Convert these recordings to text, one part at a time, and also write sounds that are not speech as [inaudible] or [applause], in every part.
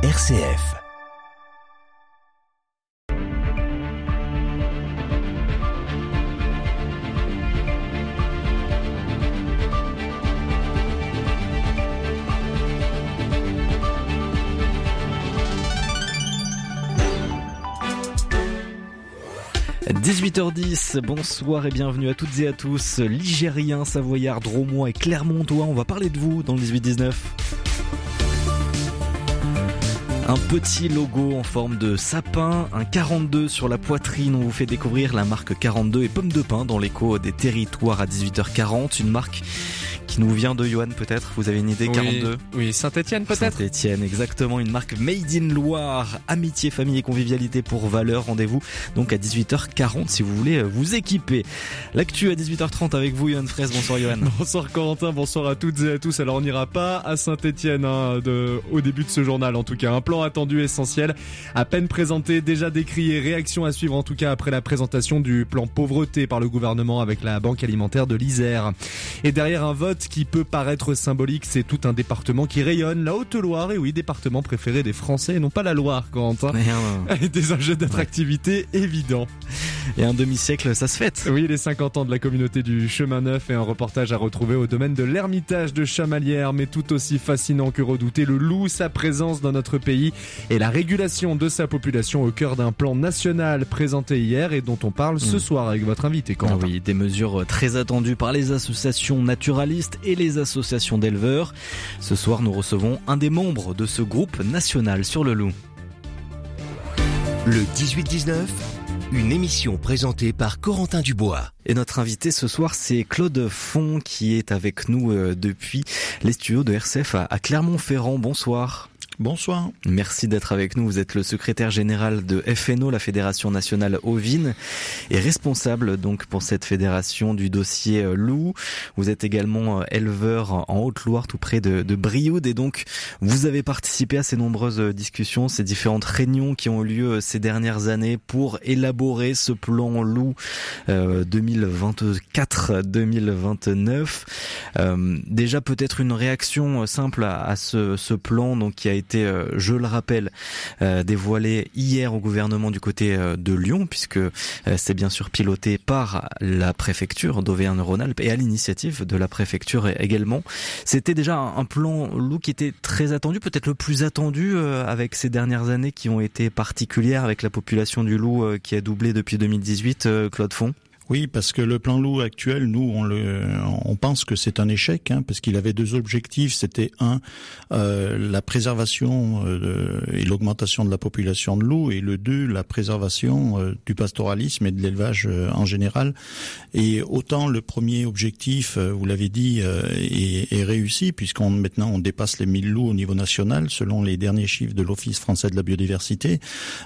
RCF. « 18h10, bonsoir et bienvenue à toutes et à tous. Ligériens, Savoyards, Dromois et Clermontois, on va parler de vous dans le 18-19. Un petit logo en forme de sapin, un 42 sur la poitrine. On vous fait découvrir la marque 42 et pomme de pain dans l'écho des territoires à 18h40. Une marque qui nous vient de Johan peut-être Vous avez une idée 42 Oui, Saint-Etienne peut-être Saint-Etienne, exactement. Une marque Made in Loire. Amitié, famille et convivialité pour valeur. Rendez-vous donc à 18h40 si vous voulez vous équiper. L'actu à 18h30 avec vous, Johan Fraisse. Bonsoir, Johan. [laughs] Bonsoir, Corentin. Bonsoir à toutes et à tous. Alors, on n'ira pas à Saint-Etienne hein, de, au début de ce journal, en tout cas. Un plan attendu essentiel, à peine présenté, déjà décrié. Réaction à suivre, en tout cas, après la présentation du plan pauvreté par le gouvernement avec la Banque alimentaire de l'Isère. Et derrière un vote qui peut paraître symbolique, c'est tout un département qui rayonne, la Haute-Loire, et oui, département préféré des Français, non pas la Loire, Corentin. [laughs] Et des enjeux d'attractivité évidents. Et un demi-siècle, ça se fête. Oui, les 50 ans de la communauté du chemin neuf et un reportage à retrouver au domaine de l'ermitage de Chamalières, mais tout aussi fascinant que redouté, le loup, sa présence dans notre pays et la régulation de sa population au cœur d'un plan national présenté hier et dont on parle ce soir avec votre invité, Corentin. Ah oui, des mesures très attendues par les associations naturalistes et les associations d'éleveurs. Ce soir, nous recevons un des membres de ce groupe national sur le loup. Le 18-19, une émission présentée par Corentin Dubois. Et notre invité ce soir, c'est Claude Font qui est avec nous euh, depuis les studios de RCF à Clermont-Ferrand. Bonsoir. Bonsoir. Merci d'être avec nous. Vous êtes le secrétaire général de FNO, la Fédération nationale ovine, et responsable donc pour cette fédération du dossier euh, loup. Vous êtes également euh, éleveur en Haute-Loire, tout près de, de Brioude, et donc vous avez participé à ces nombreuses discussions, ces différentes réunions qui ont eu lieu ces dernières années pour élaborer ce plan loup 2024-2029. Euh, déjà peut-être une réaction simple à, à ce, ce plan donc qui a été euh, je le rappelle, euh, dévoilé hier au gouvernement du côté euh, de Lyon, puisque c'est bien sûr piloté par la préfecture d'Auvergne-Rhône-Alpes et à l'initiative de la préfecture également. C'était déjà un plan loup qui était très attendu, peut-être le plus attendu avec ces dernières années qui ont été particulières avec la population du loup qui a doublé depuis 2018, Claude Font. Oui, parce que le plan loup actuel, nous, on, le, on pense que c'est un échec, hein, parce qu'il avait deux objectifs. C'était un, euh, la préservation euh, et l'augmentation de la population de loups, et le deux, la préservation euh, du pastoralisme et de l'élevage euh, en général. Et autant le premier objectif, euh, vous l'avez dit, est, est, réussi, puisqu'on maintenant on dépasse les 1000 loups au niveau national, selon les derniers chiffres de l'Office français de la biodiversité.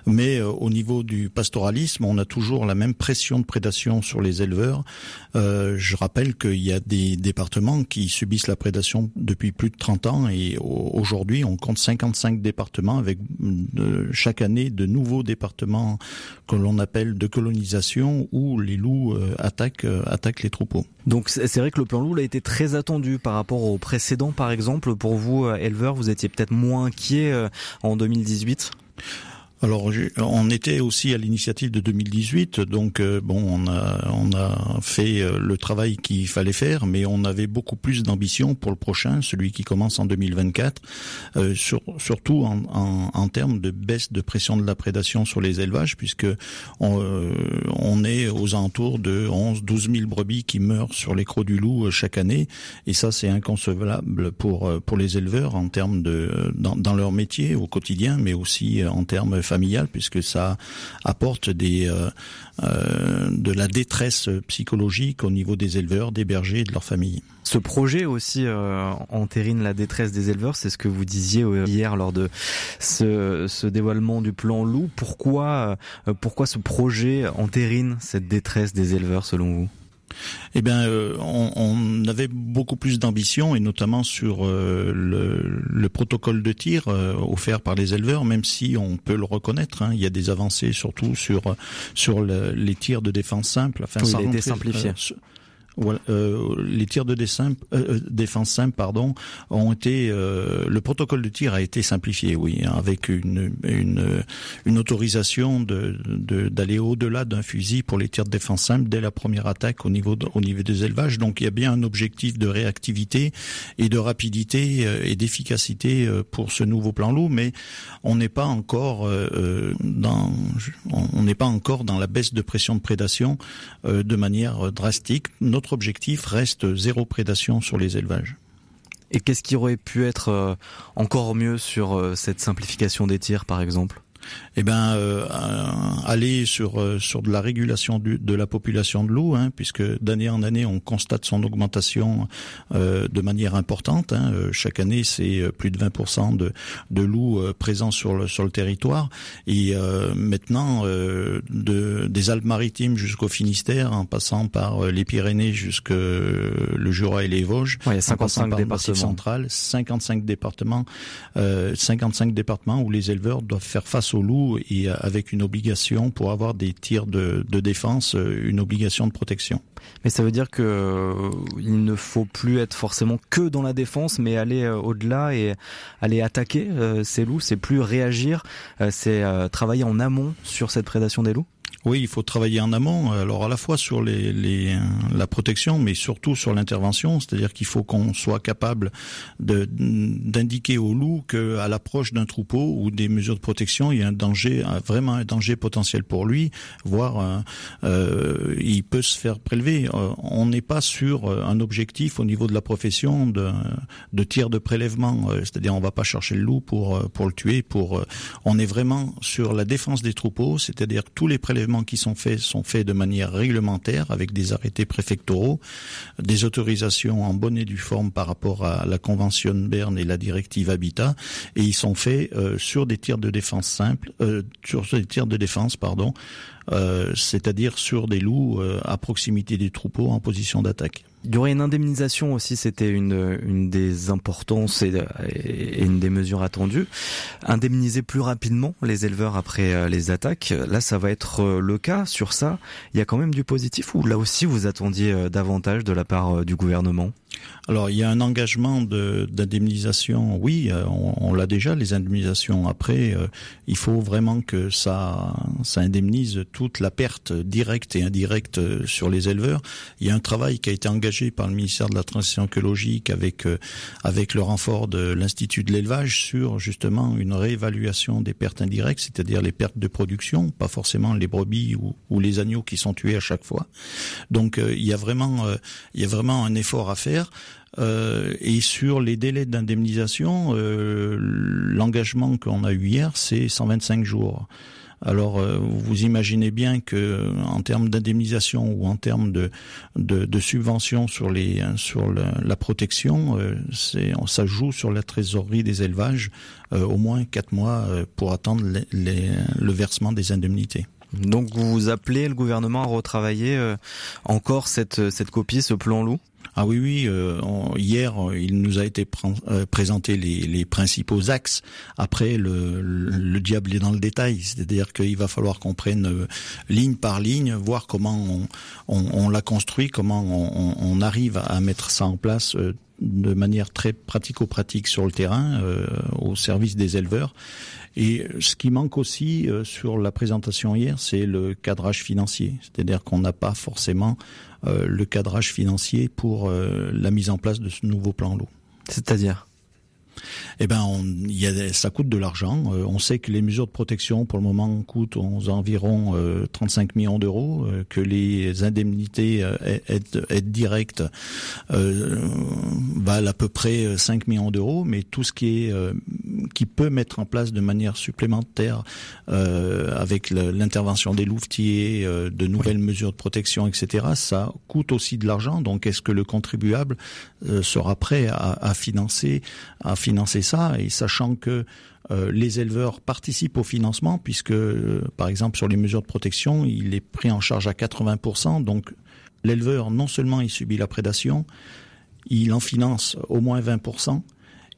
Mais au niveau du pastoralisme, on a toujours la même pression de prédation les éleveurs. Euh, je rappelle qu'il y a des départements qui subissent la prédation depuis plus de 30 ans et aujourd'hui on compte 55 départements avec de, chaque année de nouveaux départements que l'on appelle de colonisation où les loups euh, attaquent, euh, attaquent les troupeaux. Donc c'est vrai que le plan loup a été très attendu par rapport au précédent par exemple. Pour vous, éleveurs, vous étiez peut-être moins inquiet en 2018 alors, on était aussi à l'initiative de 2018, donc euh, bon, on a on a fait euh, le travail qu'il fallait faire, mais on avait beaucoup plus d'ambition pour le prochain, celui qui commence en 2024, euh, sur, surtout en, en, en, termes de baisse de pression de la prédation sur les élevages, puisque on, euh, on est aux alentours de 11 12 000 brebis qui meurent sur les crocs du loup chaque année, et ça c'est inconcevable pour pour les éleveurs en termes de dans, dans leur métier au quotidien, mais aussi en termes familiale puisque ça apporte euh, euh, de la détresse psychologique au niveau des éleveurs, des bergers et de leurs familles. Ce projet aussi euh, entérine la détresse des éleveurs, c'est ce que vous disiez hier lors de ce, dévoilement du plan loup. Pourquoi, pourquoi ce projet entérine cette détresse des éleveurs selon vous? Eh bien, euh, on, on, avait beaucoup plus d'ambition, et notamment sur euh, le, le, protocole de tir euh, offert par les éleveurs, même si on peut le reconnaître. Hein, il y a des avancées, surtout sur sur le, les tirs de défense simple. Enfin, oui, il a été simplifié. les tirs de défense simple, pardon, ont été. le protocole de tir a été simplifié, oui, hein, avec une, une, une autorisation de d'aller au-delà d'un fusil pour les tirs de défense simple dès la première attaque au niveau au niveau des élevages. Donc il y a bien un objectif de réactivité et de rapidité et d'efficacité pour ce nouveau plan loup, mais on n'est pas encore dans on n'est pas encore dans la baisse de pression de prédation de manière drastique. Objectif reste zéro prédation sur les élevages. Et qu'est-ce qui aurait pu être encore mieux sur cette simplification des tirs, par exemple? Eh ben euh, aller sur euh, sur de la régulation du, de la population de loups, hein, puisque d'année en année on constate son augmentation euh, de manière importante. Hein. Euh, chaque année c'est plus de 20% de de loups présents sur le sur le territoire et maintenant de des Alpes-Maritimes jusqu'au Finistère, en passant par les Pyrénées jusque le Jura et les Vosges, ouais, il y a 55 départements central, 55 départements, 55 départements où les éleveurs doivent faire face au loup et avec une obligation pour avoir des tirs de, défense, une obligation de protection. Mais ça veut dire que euh, il ne faut plus être forcément que dans la défense, mais aller euh, au-delà et aller attaquer euh, ces loups. C'est plus réagir, c'est travailler en amont sur cette prédation des loups? Oui, il faut travailler en amont, alors à la fois sur les, les la protection, mais surtout sur l'intervention, c'est-à-dire qu'il faut qu'on soit capable d'indiquer au loup qu'à l'approche d'un troupeau ou des mesures de protection, il y a un danger, vraiment un danger potentiel pour lui, voire euh, euh il peut se faire prélever. Euh, on n'est pas sur euh, un objectif au niveau de la profession de, de tir de prélèvement, c'est-à-dire on va pas chercher le loup pour pour le tuer, pour on est vraiment sur la défense des troupeaux, c'est-à-dire tous les prélèvements qui sont faits sont faits de manière réglementaire avec des arrêtés préfectoraux, des autorisations en bonne et due forme par rapport à la convention Berne et la directive Habitat, et ils sont faits euh, sur des tirs de défense simples, euh, sur des tirs de défense, pardon, euh, c'est-à-dire sur des loups à proximité des troupeaux en position d'attaque. Il y aurait une indemnisation aussi, c'était une, une des importances et, une des mesures attendues. Indemniser plus rapidement les éleveurs après euh, les attaques, là ça va être euh, le cas sur ça. Il y a quand même du positif ou là aussi vous attendiez euh, davantage de la part du gouvernement? Alors il y a un engagement d'indemnisation, oui, on, l'a déjà les indemnisations. Après, il faut vraiment que ça, ça indemnise toute la perte directe et indirecte sur les éleveurs. Il y a un travail qui a été engagé par le ministère de la Transition écologique avec euh, avec le renfort de l'Institut de l'élevage sur justement une réévaluation des pertes indirectes, c'est-à-dire les pertes de production, pas forcément les brebis ou, ou les agneaux qui sont tués à chaque fois. Donc euh, il y a vraiment euh, il y a vraiment un effort à faire. Euh, et sur les délais d'indemnisation, euh, l'engagement qu'on a eu hier, c'est 125 jours. Alors euh, vous imaginez bien que en termes d'indemnisation ou en termes de, de, de subventions sur les sur la, protection, euh, ça joue sur la trésorerie des élevages euh, au moins quatre mois pour attendre le versement des indemnités. Donc vous appelez le gouvernement à retravailler encore cette cette copie, ce plan loup? Ah oui, oui. Euh, hier, il nous a été euh, présenté les, principaux axes. Après, le, le, diable est dans le détail, c'est-à-dire qu'il va falloir qu'on prenne euh, ligne par ligne, voir comment on, l'a construit, comment on, arrive à mettre ça en place de manière très pratico-pratique sur le terrain, au service des éleveurs. Et ce qui manque aussi sur la présentation hier, c'est le cadrage financier. C'est-à-dire qu'on n'a pas forcément euh, le cadrage financier pour euh, la mise en place de ce nouveau plan l'eau. C'est-à-dire? Eh ben, on, y a, ça coûte de l'argent. Euh, on sait que les mesures de protection, pour le moment, coûtent environ 35 millions d'euros, que les indemnités aides, aides, directes valent à peu près 5 millions d'euros, mais tout ce qui est qui peut mettre en place de manière supplémentaire avec l'intervention des louvetiers, de nouvelles mesures de protection, etc. Ça coûte aussi de l'argent. Donc, est-ce que le contribuable sera prêt à, à financer à financer ça et sachant que euh, les éleveurs participent au financement puisque, euh, par exemple, sur les mesures de protection, il est pris en charge à 80%. Donc, l'éleveur, non seulement il subit la prédation, il en finance au moins 20%.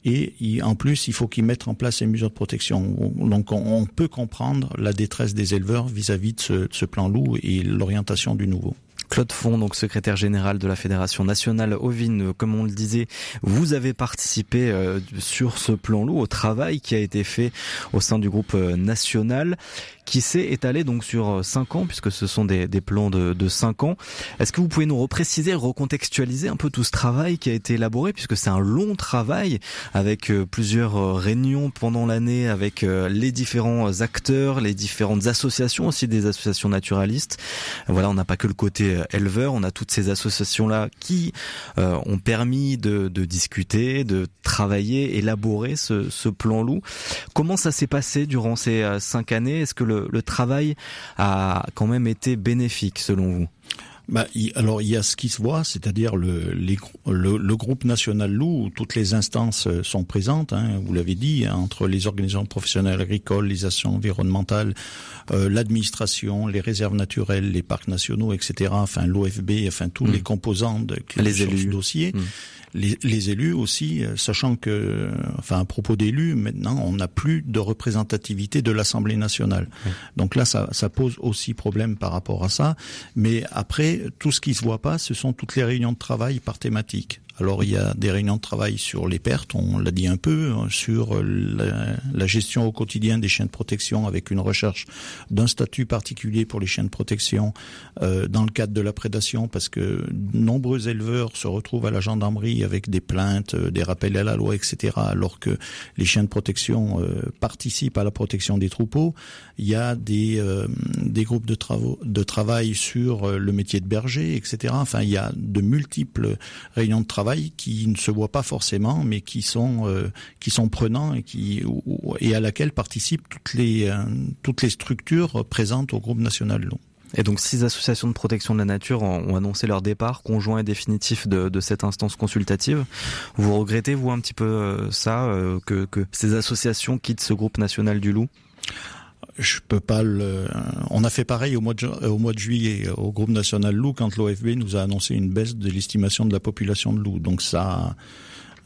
Et en plus, il faut qu'ils mettent en place ces mesures de protection. Donc, on, peut comprendre la détresse des éleveurs vis-à-vis de ce plan loup et l'orientation du nouveau. Claude Fond, donc secrétaire général de la Fédération nationale ovine, comme on le disait, vous avez participé sur ce plan loup au travail qui a été fait au sein du groupe national qui s'est étalé donc sur 5 ans puisque ce sont des, des plans de, de 5 ans. Est-ce que vous pouvez nous repréciser, recontextualiser un peu tout ce travail qui a été élaboré puisque c'est un long travail avec plusieurs réunions pendant l'année avec les différents acteurs, les différentes associations aussi des associations naturalistes. Voilà, on n'a pas que le côté éleveur, on a toutes ces associations là qui euh, ont permis de, discuter, de travailler, élaborer ce, plan loup. Comment ça s'est passé durant ces euh, cinq années? Est-ce que le travail a quand même été bénéfique selon vous? Bah, alors il y a ce qui se voit, c'est-à-dire le, le, le, groupe national loup où toutes les instances euh, sont présentes. Hein, vous l'avez dit, hein, entre les organisations professionnelles agricoles, les actions environnementales, euh, l'administration, les réserves naturelles, les parcs nationaux, etc. Enfin l'OFB, enfin tous les mmh. composants de, les élus. ce dossier. Mmh les, élus aussi, euh, sachant que, enfin, à propos d'élus, maintenant, on n'a plus de représentativité de l'Assemblée nationale. Donc là, ça, ça, pose aussi problème par rapport à ça. Mais après, tout ce qui se voit pas, ce sont toutes les réunions de travail par thématique. Alors il y a des réunions de travail sur les pertes, on l'a dit un peu, hein, sur la, gestion au quotidien des chiens de protection avec une recherche d'un statut particulier pour les chiens de protection euh, dans le cadre de la prédation, parce que nombreux éleveurs se retrouvent à la gendarmerie avec des plaintes, euh, des rappels à la loi, etc. Alors que les chiens de protection euh, participent à la protection des troupeaux. Il y a des, des groupes de, travaux, de travail sur le métier de berger, etc. Enfin, il y a de multiples réunions de travail qui ne se voient pas forcément, mais qui sont euh, qui sont prenants et à laquelle participent toutes les euh, toutes les structures présentes au groupe national loup. Et donc six associations de protection de la nature ont annoncé leur départ conjoint et définitif de, de cette instance consultative. Vous regrettez vous un petit peu euh, ça que ces associations quittent ce groupe national du loup? Je peux pas le. On a fait pareil au mois de, de juillet au groupe national loup quand l'OFB nous a annoncé une baisse de l'estimation de la population de loups. Donc ça,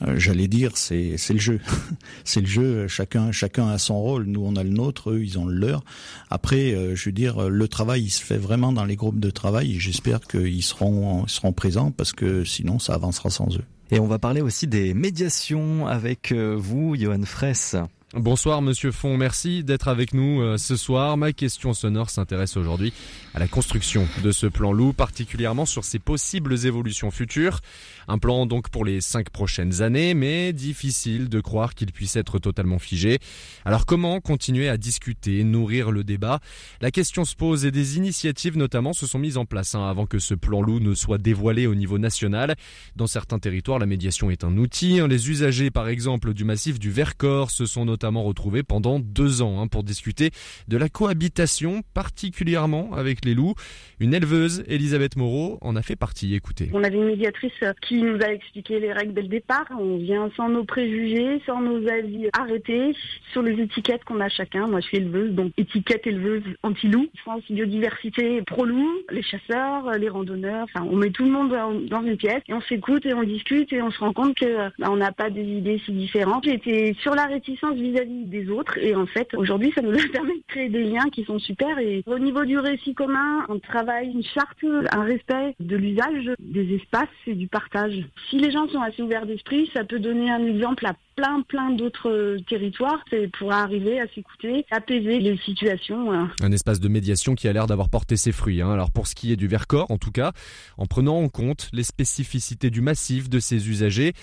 euh, j'allais dire, c'est le jeu, [laughs] c'est le jeu. Chacun chacun a son rôle. Nous on a le nôtre, eux ils ont le leur. Après, euh, je veux dire, le travail il se fait vraiment dans les groupes de travail. J'espère qu'ils seront ils seront présents parce que sinon ça avancera sans eux. Et on va parler aussi des médiations avec euh, vous, Johan Fraisse. Bonsoir Monsieur Font, merci d'être avec nous euh, ce soir. Ma question sonore s'intéresse aujourd'hui à la construction de ce plan loup, particulièrement sur ses possibles évolutions futures. Un plan donc pour les cinq prochaines années, mais difficile de croire qu'il puisse être totalement figé. Alors comment continuer à discuter, nourrir le débat? La question se pose et des initiatives notamment se sont mises en place hein, avant que ce plan loup ne soit dévoilé au niveau national. Dans certains territoires, la médiation est un outil. Les usagers par exemple du massif du Vercors se sont notamment retrouvés pendant deux ans hein, pour discuter de la cohabitation, particulièrement avec les loups. Une éleveuse, Elisabeth Moreau, en a fait partie. Écoutez. On avait une médiatrice qui nous a expliqué les règles dès le départ. On vient sans nos préjugés, sans nos avis arrêtés sur les étiquettes qu'on a chacun. Moi, je suis éleveuse, donc étiquette éleveuse anti-loup. France biodiversité pro-loup, les chasseurs, les randonneurs. Enfin, on met tout le monde dans une pièce et on s'écoute et on discute et on se rend compte que bah, on n'a pas des idées si différentes. J'étais sur la réticence vis-à-vis des autres et en fait, aujourd'hui, ça nous [laughs] a permis de créer des liens qui sont super. Et au niveau du récit commun, on travaille une charte, un respect de l'usage des espaces et du partage. Si les gens sont assez ouverts d'esprit, ça peut donner un exemple à plein plein d'autres territoires c'est pour arriver à s'écouter, apaiser les situations. Un espace de médiation qui a l'air d'avoir porté ses fruits. Hein. Alors pour ce qui est du Vercors, en tout cas, en prenant en compte les spécificités du massif de ses usagers,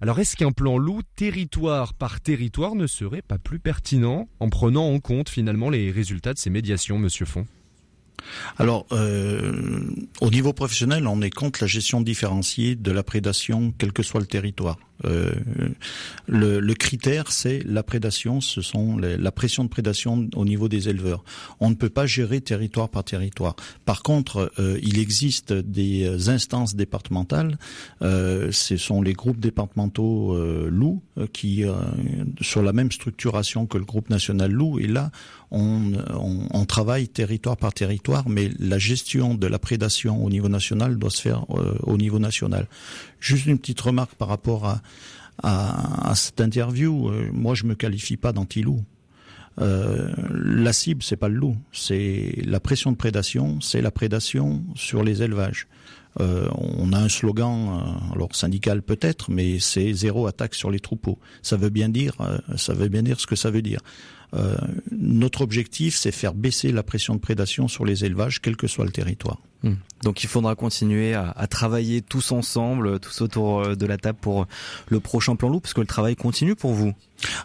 alors est-ce qu'un plan loup territoire par territoire ne serait pas plus pertinent en prenant en compte finalement les résultats de ces médiations, Monsieur Font? Alors, euh, au niveau professionnel, on est contre la gestion différenciée de la prédation, quel que soit le territoire. Euh, le, le, critère, c'est la prédation, ce sont les, la pression de prédation au niveau des éleveurs. On ne peut pas gérer territoire par territoire. Par contre, euh, il existe des instances départementales, euh, ce sont les groupes départementaux euh, loups, euh, qui, sur la même structuration que le groupe national loup, et là, on, on, on, travaille territoire par territoire, mais la gestion de la prédation au niveau national doit se faire au niveau national. Juste une petite remarque par rapport à, à, à cette interview. Euh, moi, je me qualifie pas d'anti-loup. Euh, la cible, c'est pas le loup, c'est la pression de prédation, c'est la prédation sur les élevages. Euh, on a un slogan, euh, alors syndical peut-être, mais c'est zéro attaque sur les troupeaux. Ça veut bien dire, euh, ça veut bien dire ce que ça veut dire. notre objectif, c'est faire baisser la pression de prédation sur les élevages, quel que soit le territoire. Hmm. Donc il faudra continuer à, travailler tous ensemble, tous autour euh, de la table pour le prochain plan loup, parce que le travail continue pour vous.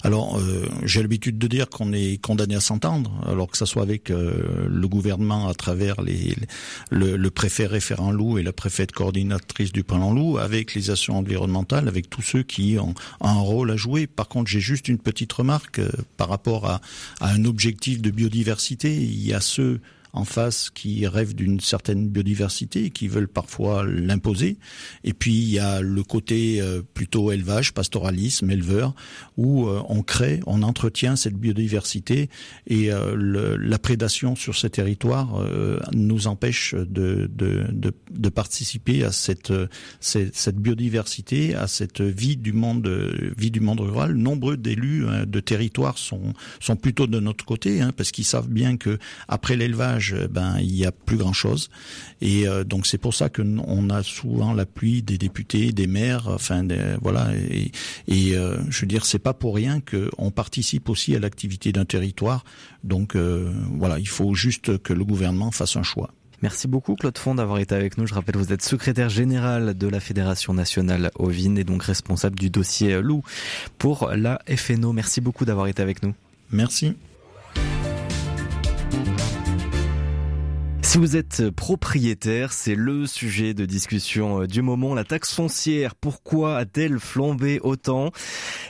Alors euh, j'ai l'habitude de dire qu'on est condamné à s'entendre, alors que ça soit avec euh, le gouvernement à travers les, le, préfet référent loup et la préfète coordinatrice du plan loup, avec les actions environnementales, avec tous ceux qui ont, un rôle à jouer. Par contre, j'ai juste une petite remarque euh, par rapport à, à un objectif de biodiversité. Il y a ceux en face qui rêvent d'une certaine biodiversité et qui veulent parfois l'imposer. Et puis il y a le côté euh, plutôt élevage, pastoralisme, éleveur, où euh, on crée, on entretient cette biodiversité et euh, la prédation sur ces territoires nous empêche de, participer à cette, biodiversité, à cette vie du monde, vie du monde rural. Nombreux d'élus de territoires sont, sont plutôt de notre côté, hein, parce qu'ils savent bien que après l'élevage ben il y a plus grand chose. Et euh, donc c'est pour ça que on a souvent l'appui des députés, des maires, enfin voilà. Et, et euh, je veux dire, c'est pas pour rien qu'on participe aussi à l'activité d'un territoire. Donc euh, voilà, il faut juste que le gouvernement fasse un choix. Merci beaucoup Claude Fond d'avoir été avec nous. Je rappelle, vous êtes secrétaire général de la Fédération nationale ovine et donc responsable du dossier loup pour la FNO. Merci beaucoup d'avoir été avec nous. Merci. Si vous êtes propriétaire, c'est le sujet de discussion euh, du moment. La taxe foncière, pourquoi a-t-elle flambé autant?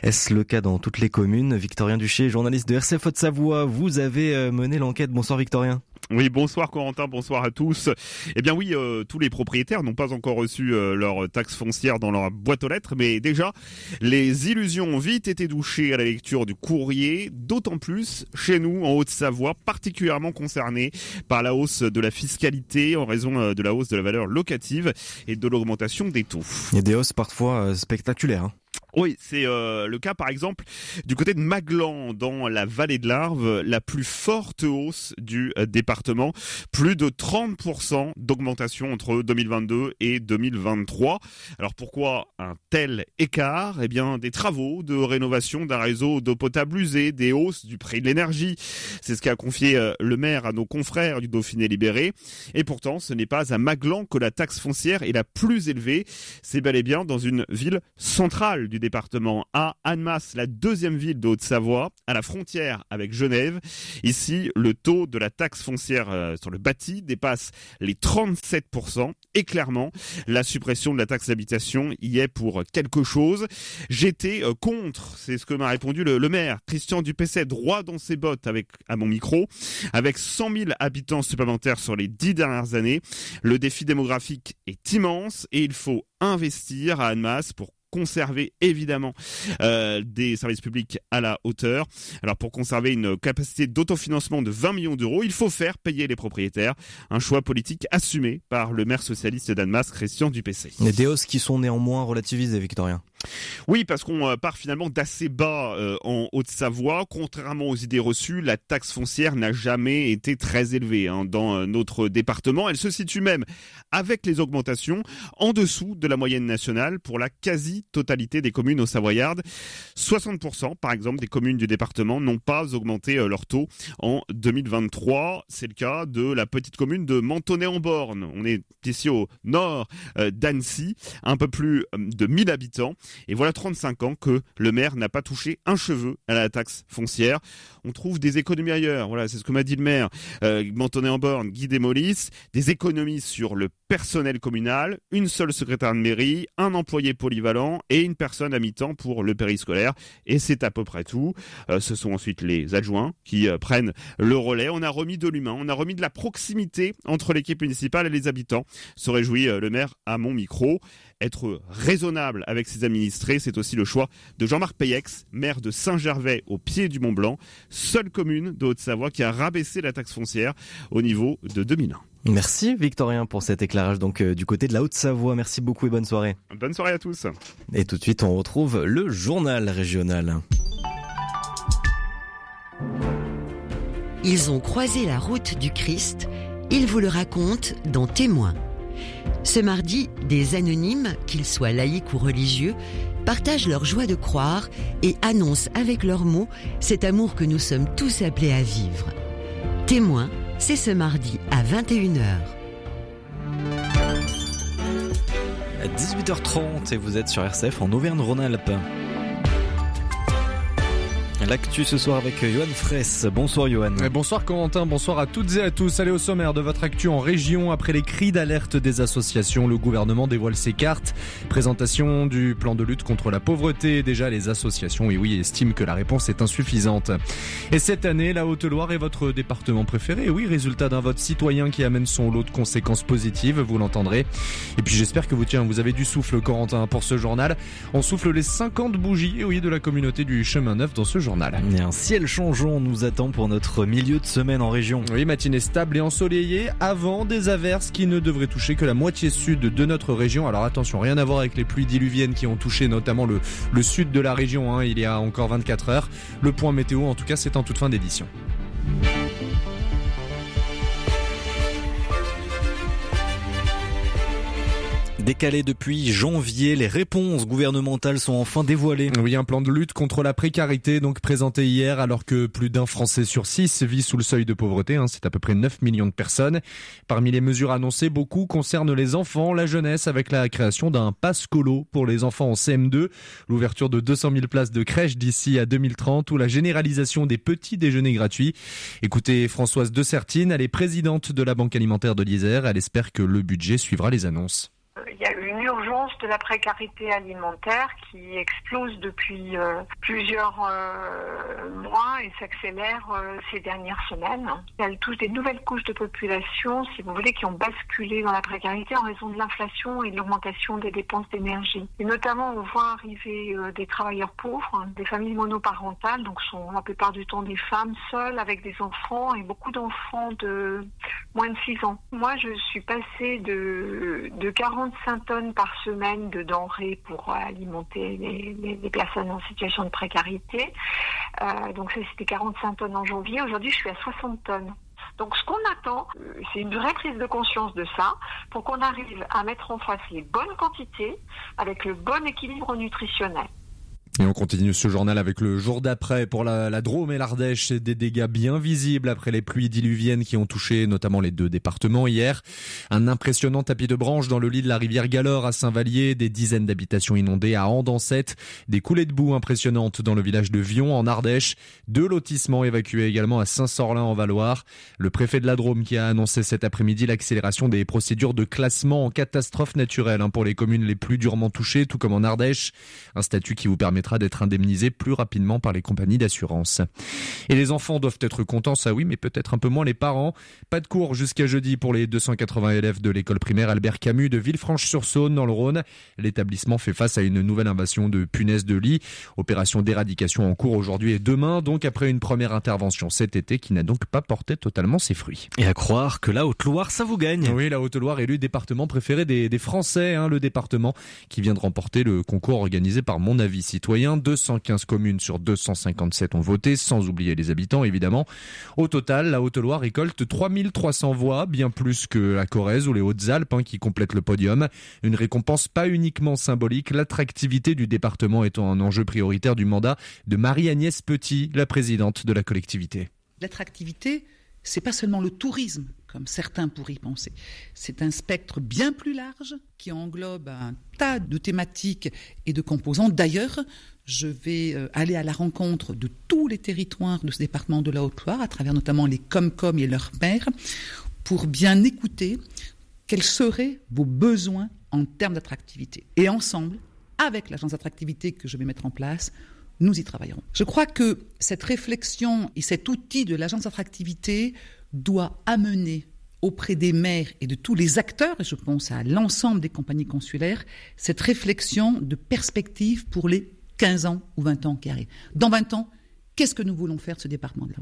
Est-ce le cas dans toutes les communes? Victorien Duché, journaliste de RCF Haute-Savoie, vous avez euh, mené l'enquête. Bonsoir Victorien. Oui, bonsoir Corentin, bonsoir à tous. Eh bien oui, euh, tous les propriétaires n'ont pas encore reçu euh, leur taxe foncière dans leur boîte aux lettres, mais déjà, les illusions ont vite été douchées à la lecture du courrier, d'autant plus chez nous en Haute-Savoie, particulièrement concernés par la hausse de la fiscalité en raison euh, de la hausse de la valeur locative et de l'augmentation des taux. Il y a des hausses parfois spectaculaires. Hein. Oui, c'est euh, le cas par exemple du côté de Maglan dans la vallée de l'Arve, la plus forte hausse du euh, département, plus de 30% d'augmentation entre 2022 et 2023. Alors pourquoi un tel écart? Eh bien des travaux de rénovation d'un réseau d'eau potable usée, des hausses du prix de l'énergie. C'est ce qu'a confié euh, le maire à nos confrères du Dauphiné libéré. Et pourtant, ce n'est pas à Maglan que la taxe foncière est la plus élevée. C'est bel et bien dans une ville centrale du département à Annemasse, la deuxième ville de Haute-Savoie, à la frontière avec Genève. Ici, le taux de la taxe foncière euh, sur le bâti dépasse les 37% et clairement, la suppression de la taxe d'habitation y est pour quelque chose. J'étais euh, contre, c'est ce que m'a répondu le, maire Christian Dupesset, droit dans ses bottes avec à mon micro, avec 100 000 habitants supplémentaires sur les dix dernières années. Le défi démographique est immense et il faut investir à Annemasse pour conserver évidemment euh, des services publics à la hauteur. Alors pour conserver une capacité d'autofinancement de 20 millions d'euros, il faut faire payer les propriétaires. Un choix politique assumé par le maire socialiste d'Annemasse, Christian Dupessé. Des hausses qui sont néanmoins relativisées, Victorien. Oui, parce qu'on euh, part finalement d'assez bas euh, en Haute-Savoie. Contrairement aux idées reçues, la taxe foncière n'a jamais été très élevée hein, dans euh, notre département. Elle se situe même, avec les augmentations, en dessous de la moyenne nationale pour la quasi-totalité des communes au Savoyardes. 60% par exemple des communes du département n'ont pas augmenté leur taux en 2023. C'est le cas de la petite commune de Mentonnet-en-Borne. On est ici au nord d'Annecy, un peu plus de 1000 habitants. Et voilà 35 ans que le maire n'a pas touché un cheveu à la taxe foncière. On trouve des économies ailleurs. Voilà, c'est ce que m'a dit le maire. Euh, en borne, Guy Desmolis, des économies sur le personnel communal, une seule secrétaire de mairie, un employé polyvalent et une personne à mi-temps pour le périscolaire. Et c'est à peu près tout. Euh, ce sont ensuite les adjoints qui euh, prennent le relais. On a remis de l'humain, on a remis de la proximité entre l'équipe municipale et les habitants. Se réjouit euh, le maire à mon micro être raisonnable avec ses administrés, c'est aussi le choix de Jean-Marc Payex, maire de Saint-Gervais au pied du Mont Blanc, seule commune de Haute-Savoie qui a rabaissé la taxe foncière au niveau de 2001. Merci Victorien pour cet éclairage donc euh, du côté de la Haute-Savoie. Merci beaucoup et bonne soirée. Bonne soirée à tous. Et tout de suite on retrouve le journal régional. ils ont croisé la route du Christ. Ils vous le racontent dans Témoins. Ce mardi, des anonymes, qu'ils soient laïcs ou religieux, partagent leur joie de croire et annoncent avec leurs mots cet amour que nous sommes tous appelés à vivre. Témoin, c'est ce mardi à 21h. À 18h30 et vous êtes sur RCF en Auvergne-Rhône-Alpes. L'actu ce soir avec Johan Fraisse. Bonsoir Johan. bonsoir Corentin, bonsoir à toutes et à tous. Allez au sommaire de votre actu en région. Après les cris d'alerte des associations, le gouvernement dévoile ses cartes. Présentation du plan de lutte contre la pauvreté. Déjà, les associations, et oui, estiment que la réponse est insuffisante. Et cette année, la Haute-Loire est votre département préféré. Oui, résultat d'un vote citoyen qui amène son lot de conséquences positives, vous l'entendrez. Et puis j'espère que vous, tiens, vous avez du souffle Corentin pour ce journal. On souffle les 50 bougies, oui, de la communauté du chemin neuf dans ce journal. Et un ciel changeant nous attend pour notre milieu de semaine en région. Oui, matinée stable et ensoleillée avant des averses qui ne devraient toucher que la moitié sud de notre région. Alors attention, rien à voir avec les pluies diluviennes qui ont touché notamment le, le sud de la région hein, il y a encore 24 heures. Le point météo, en tout cas, c'est en toute fin d'édition. Décalé depuis janvier, les réponses gouvernementales sont enfin dévoilées. Oui, un plan de lutte contre la précarité donc présenté hier alors que plus d'un Français sur six vit sous le seuil de pauvreté. Hein, c'est à peu près 9 millions de personnes. Parmi les mesures annoncées, beaucoup concernent les enfants, la jeunesse avec la création d'un passe colo pour les enfants en CM2, l'ouverture de 200 000 places de crèche d'ici à 2030 ou la généralisation des petits déjeuners gratuits. Écoutez Françoise De Sertine, elle est présidente de la Banque alimentaire de l'Isère. Elle espère que le budget suivra les annonces il y a une urgence de la précarité alimentaire qui explose depuis euh, plusieurs euh, mois et s'accélère euh, ces dernières semaines. Elle touche des nouvelles couches de population, si vous voulez, qui ont basculé dans la précarité en raison de l'inflation et de l'augmentation des dépenses d'énergie. Et notamment, on voit arriver des travailleurs pauvres, hein, des familles monoparentales, donc sont la plupart du temps des femmes seules avec des enfants et beaucoup d'enfants de moins de 6 ans. Moi, je suis passée de, de 45 tonnes par semaine de denrées pour alimenter les, personnes en situation de précarité. Euh, donc ça, c'était 45 tonnes en janvier. Aujourd'hui, je suis à 60 tonnes. Donc ce qu'on attend, euh, c'est une vraie prise de conscience de ça pour qu'on arrive à mettre en face les bonnes quantités avec le bon équilibre nutritionnel. Et on continue ce journal avec le jour d'après pour la, Drôme et l'Ardèche. Des dégâts bien visibles après les pluies diluviennes qui ont touché notamment les deux départements hier. Un impressionnant tapis de branches dans le lit de la rivière Galore à Saint-Vallier. Des dizaines d'habitations inondées à Andancette. Des coulées de boue impressionnantes dans le village de Vion en Ardèche. Deux lotissements évacués également à Saint-Sorlin en Valoir. Le préfet de la Drôme qui a annoncé cet après-midi l'accélération des procédures de classement en catastrophe naturelle hein, pour les communes les plus durement touchées, tout comme en Ardèche. Un statut qui vous permettra d'être indemnisé plus rapidement par les compagnies d'assurance. Et les enfants doivent être contents, ça oui, mais peut-être un peu moins les parents. Pas de cours jusqu'à jeudi pour les 280 élèves de l'école primaire Albert Camus de Villefranche-sur-Saône dans le Rhône. L'établissement fait face à une nouvelle invasion de punaises de lit. Opération d'éradication en cours aujourd'hui et demain, donc après une première intervention cet été qui n'a donc pas porté totalement ses fruits. Et à croire que la Haute-Loire, ça vous gagne. Oui, la Haute-Loire est le département préféré des, des Français, hein, le département qui vient de remporter le concours organisé par Mon Avis Citoyen 215 communes sur 257 ont voté, sans oublier les habitants évidemment. Au total, la Haute-Loire récolte 3300 voix, bien plus que la Corrèze ou les Hautes-Alpes hein, qui complètent le podium. Une récompense pas uniquement symbolique, l'attractivité du département étant un enjeu prioritaire du mandat de Marie-Agnès Petit, la présidente de la collectivité. L'attractivité, c'est pas seulement le tourisme, comme certains pourraient y penser. C'est un spectre bien plus large qui englobe un tas de thématiques et de composants. D'ailleurs, je vais euh, aller à la rencontre de tous les territoires de ce département de la Haute-Loire, à travers notamment les Comcom et leurs pairs, pour bien écouter quels seraient vos besoins en termes d'attractivité. Et ensemble, avec l'agence d'attractivité que je vais mettre en place, nous y travaillerons. Je crois que cette réflexion et cet outil de l'agence d'attractivité doit amener auprès des maires et de tous les acteurs, et je pense à l'ensemble des compagnies consulaires, cette réflexion de perspective pour les 15 ans ou 20 ans qui arrivent. Dans 20 ans, qu'est-ce que nous voulons faire de ce département de la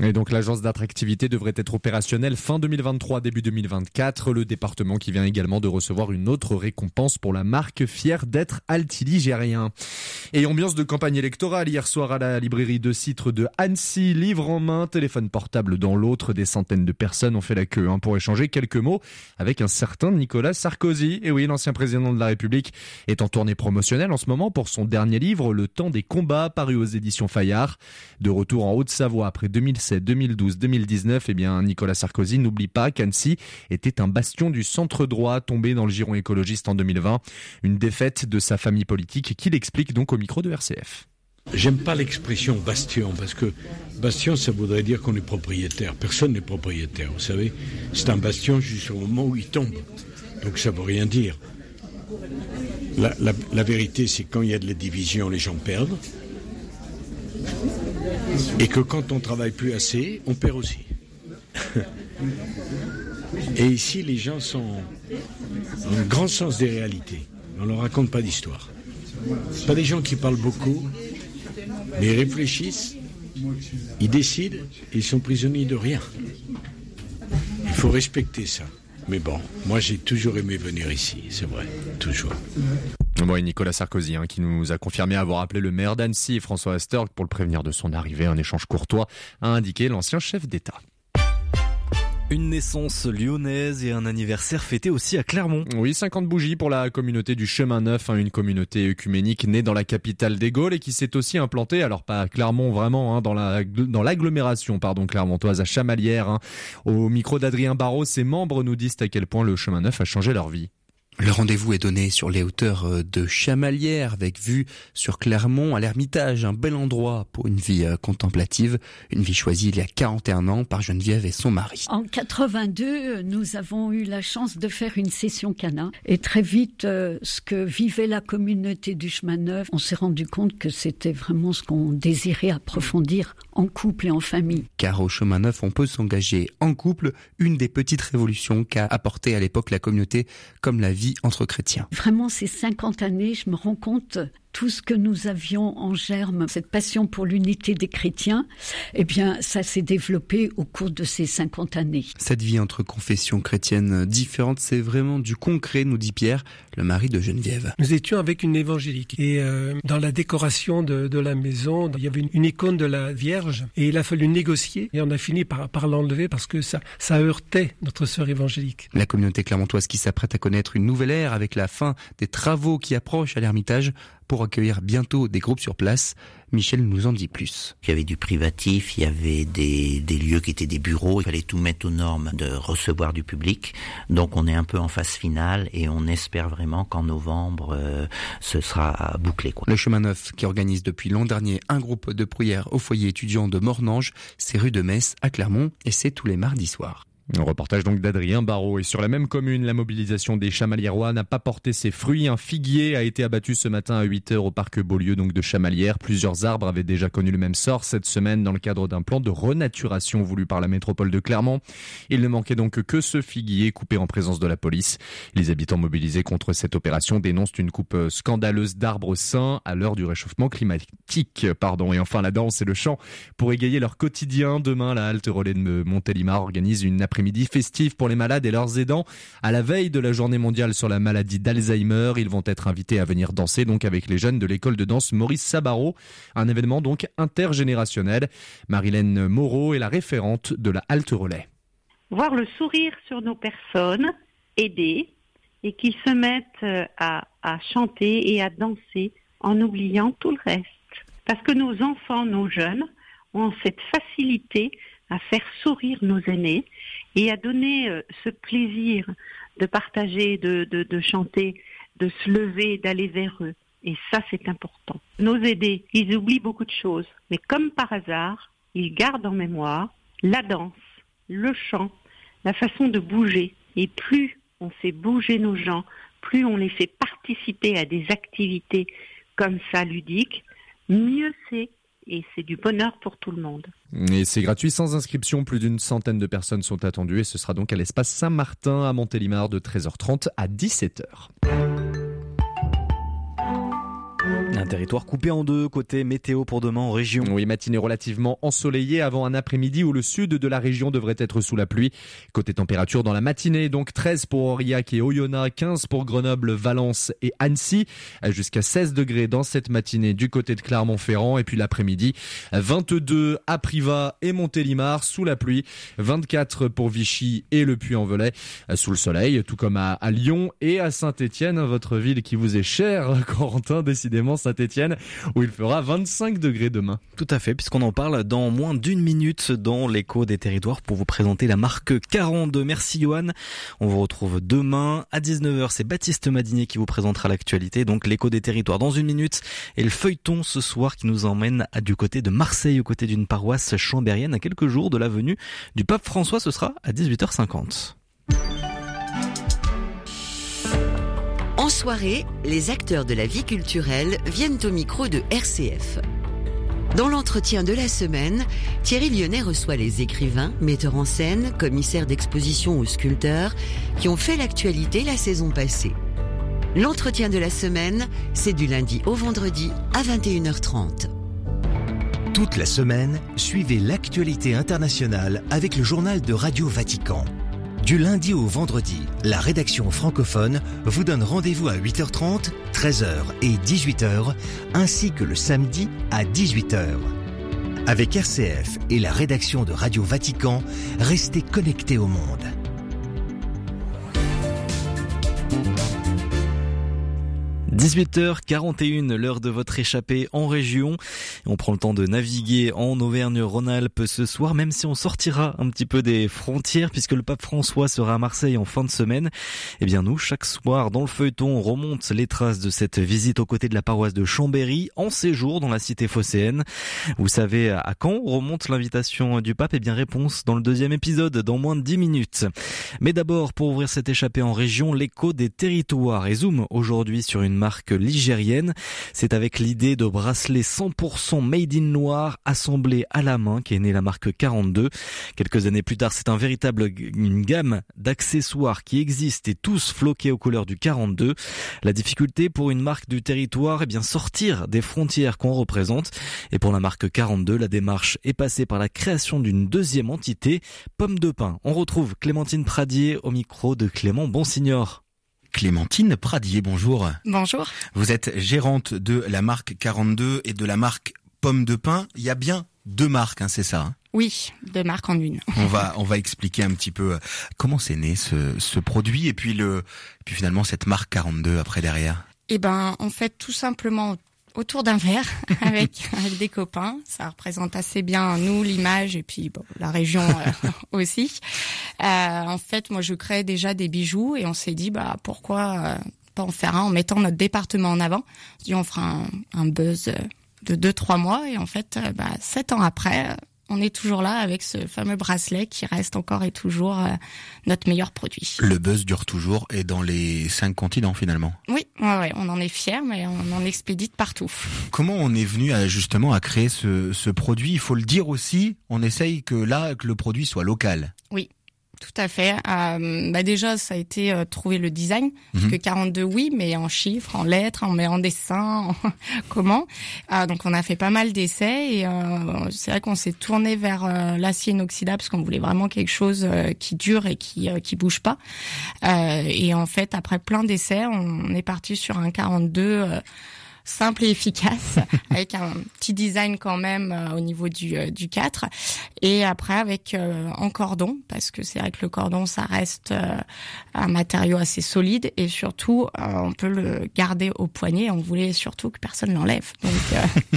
Et donc l'agence d'attractivité devrait être opérationnelle fin 2023, début 2024. Le département qui vient également de recevoir une autre récompense pour la marque fière d'être altiligérien. Et ambiance de campagne électorale hier soir à la librairie de Citre de Annecy, livre en main, téléphone portable dans l'autre, des centaines de personnes ont fait la queue hein, pour échanger quelques mots avec un certain Nicolas Sarkozy. Et oui, l'ancien président de la République est en tournée promotionnelle en ce moment pour son dernier livre, Le temps des combats, paru aux éditions Fayard. De retour en Haute-Savoie après 2000 2012, 2019, eh bien, Nicolas Sarkozy n'oublie pas qu'Annecy était un bastion du centre droit tombé dans le giron écologiste en 2020. Une défaite de sa famille politique qu'il explique donc au micro de RCF. J'aime pas l'expression bastion parce que bastion, ça voudrait dire qu'on est propriétaire. Personne n'est propriétaire, vous savez. C'est un bastion jusqu'au moment où il tombe. Donc ça veut rien dire. La vérité, c'est quand il y a de la division, les gens perdent. Et que quand on travaille plus assez, on perd aussi. [laughs] Et ici, les gens sont ont un grand sens des réalités. On ne leur raconte pas d'histoire. Pas des gens qui parlent beaucoup, mais ils réfléchissent, ils décident et ils sont prisonniers de rien. Il faut respecter ça. Mais bon, moi j'ai toujours aimé venir ici, c'est vrai, toujours. Moi et Nicolas Sarkozy, hein, qui nous a confirmé avoir appelé le maire d'Annecy, François Astor, pour le prévenir de son arrivée. Un échange courtois, a indiqué l'ancien chef d'État. Une naissance lyonnaise et un anniversaire fêté aussi à Clermont. Oui, 50 bougies pour la communauté du Chemin Neuf, hein, une communauté œcuménique née dans la capitale des Gaules et qui s'est aussi implantée, alors pas à Clermont vraiment, hein, dans la dans l'agglomération pardon clermontoise à Chamalières. Hein. Au micro d'Adrien Barrault, ses membres nous disent à quel point le Chemin Neuf a changé leur vie. Le rendez-vous est donné sur les hauteurs euh, de Chamalières avec vue sur Clermont à l'Ermitage, un bel endroit pour une vie euh, contemplative, une vie choisie il y a 41 ans par Geneviève et son mari. En 82, nous avons eu la chance de faire une session cana et très vite euh, ce que vivait la communauté du chemin neuf, on s'est rendu compte que c'était vraiment ce qu'on désirait approfondir en couple et en famille. Car au chemin neuf, on peut s'engager en couple, une des petites révolutions qu'a apporté à l'époque la communauté comme la vie entre chrétiens. Vraiment, ces 50 années, je me rends compte tout ce que nous avions en germe, cette passion pour l'unité des chrétiens, eh bien, ça s'est développé au cours de ces 50 années. Cette vie entre confessions chrétiennes différentes, c'est vraiment du concret, nous dit Pierre, le mari de Geneviève. Nous étions avec une évangélique et euh, dans la décoration de, de, la maison, il y avait une, icône de la Vierge et il a fallu négocier et on a fini par, par l'enlever parce que ça, ça heurtait notre sœur évangélique. La communauté clermontoise qui s'apprête à connaître une nouvelle ère avec la fin des travaux qui approchent à l'Ermitage pour accueillir bientôt des groupes sur place. Michel nous en dit plus. Il y avait du privatif, il y avait des, des lieux qui étaient des bureaux, il fallait tout mettre aux normes de recevoir du public. Donc on est un peu en phase finale et on espère vraiment qu'en novembre, euh, ce sera bouclé. Quoi. Le Chemin Neuf, qui organise depuis l'an dernier un groupe de prière au foyer étudiant de Mornange, c'est rue de Metz à Clermont et c'est tous les mardis soirs. Un reportage donc d'Adrien Barrault. Et sur la même commune, la mobilisation des Chamalièrois n'a pas porté ses fruits. Un figuier a été abattu ce matin à 8 heures au parc Beaulieu, donc de Chamalières. Plusieurs arbres avaient déjà connu le même sort cette semaine dans le cadre d'un plan de renaturation voulu par la métropole de Clermont. Il ne manquait donc que ce figuier coupé en présence de la police. Les habitants mobilisés contre cette opération dénoncent une coupe scandaleuse d'arbres sains à l'heure du réchauffement climatique. Pardon. Et enfin, la danse et le chant pour égayer leur quotidien. Demain, la halte relais de Montélimar organise une après-midi festif pour les malades et leurs aidants. À la veille de la journée mondiale sur la maladie d'Alzheimer, ils vont être invités à venir danser donc avec les jeunes de l'école de danse Maurice Sabaro. Un événement donc intergénérationnel. Marilène Moreau est la référente de la halte relais. Voir le sourire sur nos personnes, aider, et qu'ils se mettent à, à chanter et à danser en oubliant tout le reste. Parce que nos enfants, nos jeunes, ont cette facilité à faire sourire nos aînés et à donner euh, ce plaisir de partager, de, de, de chanter, de se lever, d'aller vers eux. Et ça, c'est important. Nos aidés, ils oublient beaucoup de choses, mais comme par hasard, ils gardent en mémoire la danse, le chant, la façon de bouger. Et plus on fait bouger nos gens, plus on les fait participer à des activités comme ça ludiques, mieux c'est et c'est du bonheur pour tout le monde. Et c'est gratuit sans inscription, plus d'une centaine de personnes sont attendues et ce sera donc à l'espace Saint-Martin à Montélimar de 13h30 à 17h. Un territoire coupé en deux, côté météo pour demain en région. Oui, matinée relativement ensoleillée avant un après-midi où le sud de la région devrait être sous la pluie. Côté température dans la matinée, donc 13 pour Aurillac et Oyonnax, 15 pour Grenoble, Valence et Annecy, jusqu'à 16 degrés dans cette matinée du côté de Clermont-Ferrand et puis l'après-midi, 22 à Privas et Montélimar sous la pluie, 24 pour Vichy et le Puy-en-Velay sous le soleil, tout comme à, Lyon et à Saint-Étienne, votre ville qui vous est chère, [laughs] Corentin, décidément Saint-Etienne, où il fera 25 degrés demain. Tout à fait, puisqu'on en parle dans moins d'une minute dans l'écho des territoires pour vous présenter la marque 42. Merci Johan. On vous retrouve demain à 19h. C'est Baptiste Madinier qui vous présentera l'actualité, donc l'écho des territoires dans une minute. Et le feuilleton ce soir qui nous emmène du côté de Marseille, aux côtés d'une paroisse chambérienne à quelques jours de la venue du pape François. Ce sera à 18h50. Soirée, les acteurs de la vie culturelle viennent au micro de RCF. Dans l'entretien de la semaine, Thierry Lyonnais reçoit les écrivains, metteurs en scène, commissaires d'exposition ou sculpteurs qui ont fait l'actualité la saison passée. L'entretien de la semaine, c'est du lundi au vendredi à 21h30. Toute la semaine, suivez l'actualité internationale avec le journal de Radio Vatican. Du lundi au vendredi, la rédaction francophone vous donne rendez-vous à 8h30, 13h et 18h, ainsi que le samedi à 18h. Avec RCF et la rédaction de Radio Vatican, restez connectés au monde. 18h41, l'heure de votre échappée en région. On prend le temps de naviguer en Auvergne-Rhône-Alpes ce soir, même si on sortira un petit peu des frontières, puisque le pape François sera à Marseille en fin de semaine. Eh bien, nous, chaque soir, dans le feuilleton, on remonte les traces de cette visite aux côtés de la paroisse de Chambéry, en séjour dans la cité phocéenne. Vous savez à quand remonte l'invitation du pape? Eh bien, réponse dans le deuxième épisode, dans moins de 10 minutes. Mais d'abord, pour ouvrir cette échappée en région, l'écho des territoires et zoom aujourd'hui sur une marque ligérienne. C'est avec l'idée de bracelets 100% made in noir assemblés à la main qu'est née la marque 42. Quelques années plus tard, c'est un véritable une gamme d'accessoires qui existe et tous floqués aux couleurs du 42. La difficulté pour une marque du territoire est bien sortir des frontières qu'on représente. Et pour la marque 42, la démarche est passée par la création d'une deuxième entité, Pomme de Pain. On retrouve Clémentine Pradier au micro de Clément Bonsignor. Clémentine Pradier, bonjour. Bonjour. Vous êtes gérante de la marque 42 et de la marque Pomme de Pain. Il y a bien deux marques, hein, c'est ça hein? Oui, deux marques en une. on va on va expliquer un petit peu euh, comment c'est né ce, ce produit et puis le puis finalement cette marque 42 après derrière? Eh ben en fait tout simplement autour d'un verre [laughs] avec, avec des copains. Ça représente assez bien nous, l'image et puis bon, la région euh, [laughs] aussi. Euh, en fait, moi, je crée déjà des bijoux et on s'est dit, bah pourquoi euh, pas en faire un en mettant notre département en avant. On dit, on fera un, un buzz de deux trois mois et en fait, bah, sept ans après, on est toujours là avec ce fameux bracelet qui reste encore et toujours euh, notre meilleur produit. Le buzz dure toujours et dans les cinq continents finalement. Oui, ouais, on en est fiers, mais on en expédie de partout. Comment on est venu à, justement à créer ce, ce produit? Il faut le dire aussi, on essaye que là que le produit soit local. Oui, tout à fait. Euh, bah déjà, ça a été euh, trouver le design, parce mhm. que 42 oui, mais en chiffres, en lettres, en, en dessin, [laughs] comment. Euh, donc on a fait pas mal d'essais et euh, c'est vrai qu'on s'est tourné vers euh, l'acier inoxydable parce qu'on voulait vraiment quelque chose qui dure et qui qui bouge pas. et en fait, après plein d'essais, on est parti sur un 42 simple et efficace, [laughs] avec un petit design quand même euh, au niveau du, euh, du 4. Et après avec euh, en cordon, parce que c'est vrai que le cordon, ça reste un matériau assez solide et surtout, on peut le garder au poignet. On voulait surtout que personne l'enlève. Donc,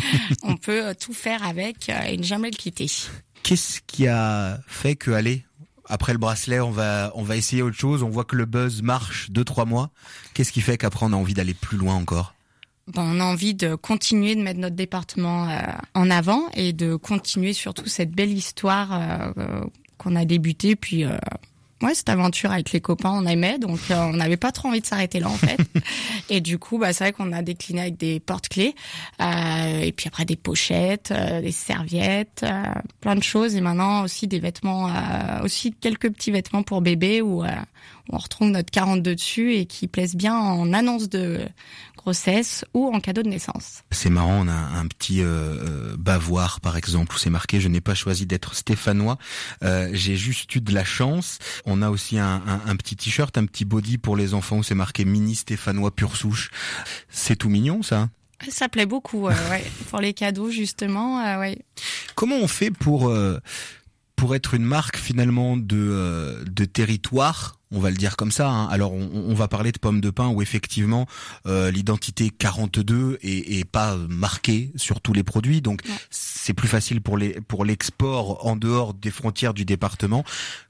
[laughs] on peut tout faire avec et ne jamais le quitter. Qu'est-ce qui a fait que, allez, après le bracelet, on va, on va essayer autre chose? On voit que le buzz marche deux, trois mois. Qu'est-ce qui fait qu'après on a envie d'aller plus loin encore? On a envie de continuer de mettre notre département euh, en avant et de continuer surtout cette belle histoire euh, qu'on a débutée. Puis ouais, cette aventure avec les copains, on aimait, donc euh, on n'avait pas trop envie de s'arrêter là en fait. [laughs] et du coup, bah, c'est vrai qu'on a décliné avec des porte-clés, euh, et puis après des pochettes, euh, des serviettes, euh, plein de choses, et maintenant aussi des vêtements, euh, aussi quelques petits vêtements pour bébé où on retrouve notre 42 dessus et qui plaisent bien en annonce de grossesse ou en cadeau de naissance. C'est marrant, on a un petit euh, bavoir par exemple où c'est marqué je n'ai pas choisi d'être stéphanois, euh, j'ai juste eu de la chance. On a aussi un, un, un petit t-shirt, un petit body pour les enfants où c'est marqué mini stéphanois pure souche. C'est tout mignon ça. Ça plaît beaucoup, euh, ouais, pour les cadeaux justement, euh, ouais. Comment on fait pour euh, pour être une marque finalement de euh, de territoire on va le dire comme ça. Hein. Alors, on, on, va parler de pommes de pain où effectivement euh, l'identité 42 est, est, pas marquée sur tous les produits, donc c'est plus facile pour les pour l'export en dehors des frontières du département.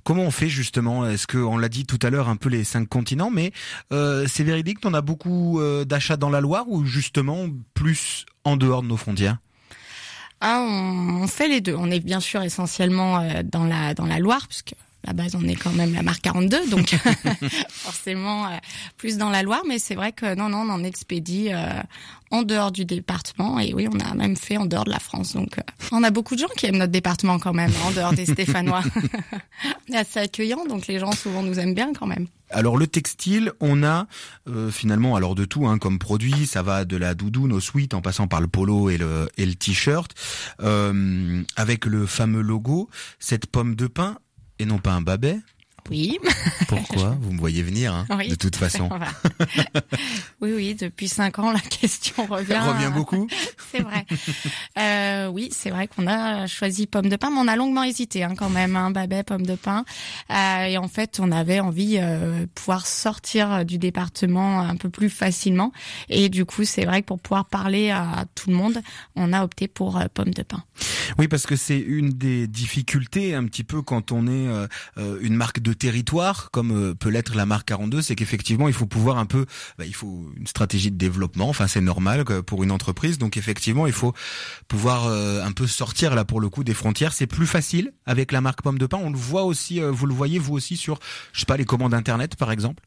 Comment on fait justement? Est-ce que on l'a dit tout à l'heure un peu les cinq continents, mais euh, c'est véridique qu'on a beaucoup euh, d'achats dans la Loire ou justement plus en dehors de nos frontières? Ah, on, on, fait les deux. On est bien sûr essentiellement euh, dans la dans la Loire, puisque la base, on est quand même la marque 42, donc [laughs] [laughs] forcément euh, plus dans la Loire. Mais c'est vrai que non, non, on en expédie euh, en dehors du département. Et oui, on a même fait en dehors de la France. Donc, euh, on a beaucoup de gens qui aiment notre département quand même, en dehors des [laughs] Stéphanois. on est assez accueillant, donc les gens souvent nous aiment bien quand même. Alors le textile, on a euh, finalement alors de tout hein, comme produit, ça va de la doudoune au sweat en passant par le polo et le et le t-shirt, euh, avec le fameux logo, cette pomme de pain et non pas un babet. Oui. [laughs] Pourquoi Vous me voyez venir, hein, oui, de toute façon. [laughs] oui, oui, depuis cinq ans, la question revient. Elle revient beaucoup. [laughs] c'est vrai. Euh, oui, c'est vrai qu'on a choisi pomme de pain, mais on a longuement hésité hein, quand même, hein, babet, pomme de pain. Euh, et en fait, on avait envie euh, pouvoir sortir du département un peu plus facilement. Et du coup, c'est vrai que pour pouvoir parler à tout le monde, on a opté pour euh, pomme de pain. Oui, parce que c'est une des difficultés un petit peu quand on est euh, une marque de territoire, comme euh, peut l'être la marque 42, c'est qu'effectivement, il faut pouvoir un peu, bah, il faut une stratégie de développement. Enfin, c'est normal pour une entreprise. Donc, effectivement, il faut pouvoir euh, un peu sortir là pour le coup des frontières. C'est plus facile avec la marque Pomme de Pain. On le voit aussi, euh, vous le voyez vous aussi sur, je sais pas, les commandes internet, par exemple.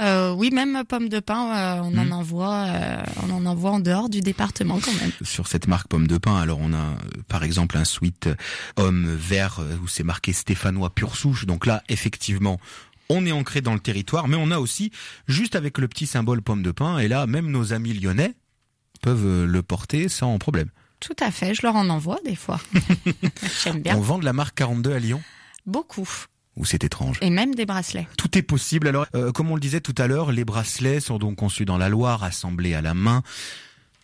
Euh, oui, même pomme de pain, euh, on mmh. en envoie, euh, on en envoie en dehors du département quand même. Sur cette marque pomme de pain, alors on a par exemple un sweat homme vert où c'est marqué stéphanois pure souche. Donc là, effectivement, on est ancré dans le territoire, mais on a aussi juste avec le petit symbole pomme de pain. Et là, même nos amis lyonnais peuvent le porter sans problème. Tout à fait, je leur en envoie des fois. [laughs] [laughs] J'aime bien. On vend de la marque 42 à Lyon Beaucoup ou c'est étrange. Et même des bracelets. Tout est possible. Alors, euh, comme on le disait tout à l'heure, les bracelets sont donc conçus dans la Loire, assemblés à la main.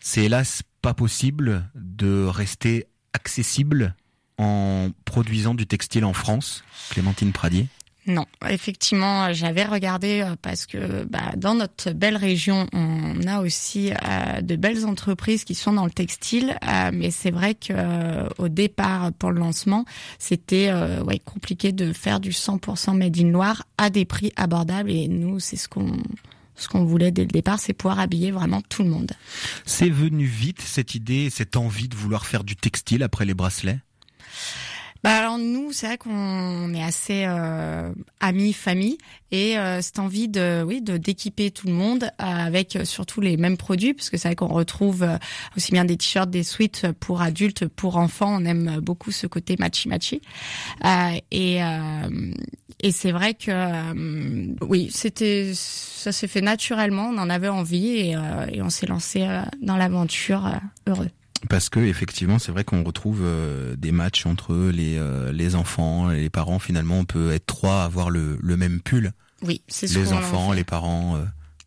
C'est hélas pas possible de rester accessible en produisant du textile en France. Clémentine Pradier. Non, effectivement, j'avais regardé euh, parce que bah, dans notre belle région, on a aussi euh, de belles entreprises qui sont dans le textile, euh, mais c'est vrai que euh, au départ pour le lancement, c'était euh, ouais, compliqué de faire du 100% made in Loire à des prix abordables. Et nous, c'est ce qu'on ce qu'on voulait dès le départ, c'est pouvoir habiller vraiment tout le monde. C'est venu vite cette idée, cette envie de vouloir faire du textile après les bracelets? Bah alors nous, c'est vrai qu'on est assez euh, amis, famille, et euh, cette envie de, oui, de d'équiper tout le monde avec surtout les mêmes produits, parce que c'est vrai qu'on retrouve euh, aussi bien des t-shirts, des sweats pour adultes, pour enfants. On aime beaucoup ce côté matchy matchy, euh, et euh, et c'est vrai que euh, oui, c'était ça s'est fait naturellement. On en avait envie et, et on s'est lancé dans l'aventure heureux parce que effectivement c'est vrai qu'on retrouve euh, des matchs entre les euh, les enfants et les parents. Finalement on peut être trois à avoir le, le même pull. Oui c'est les enfants les parents euh,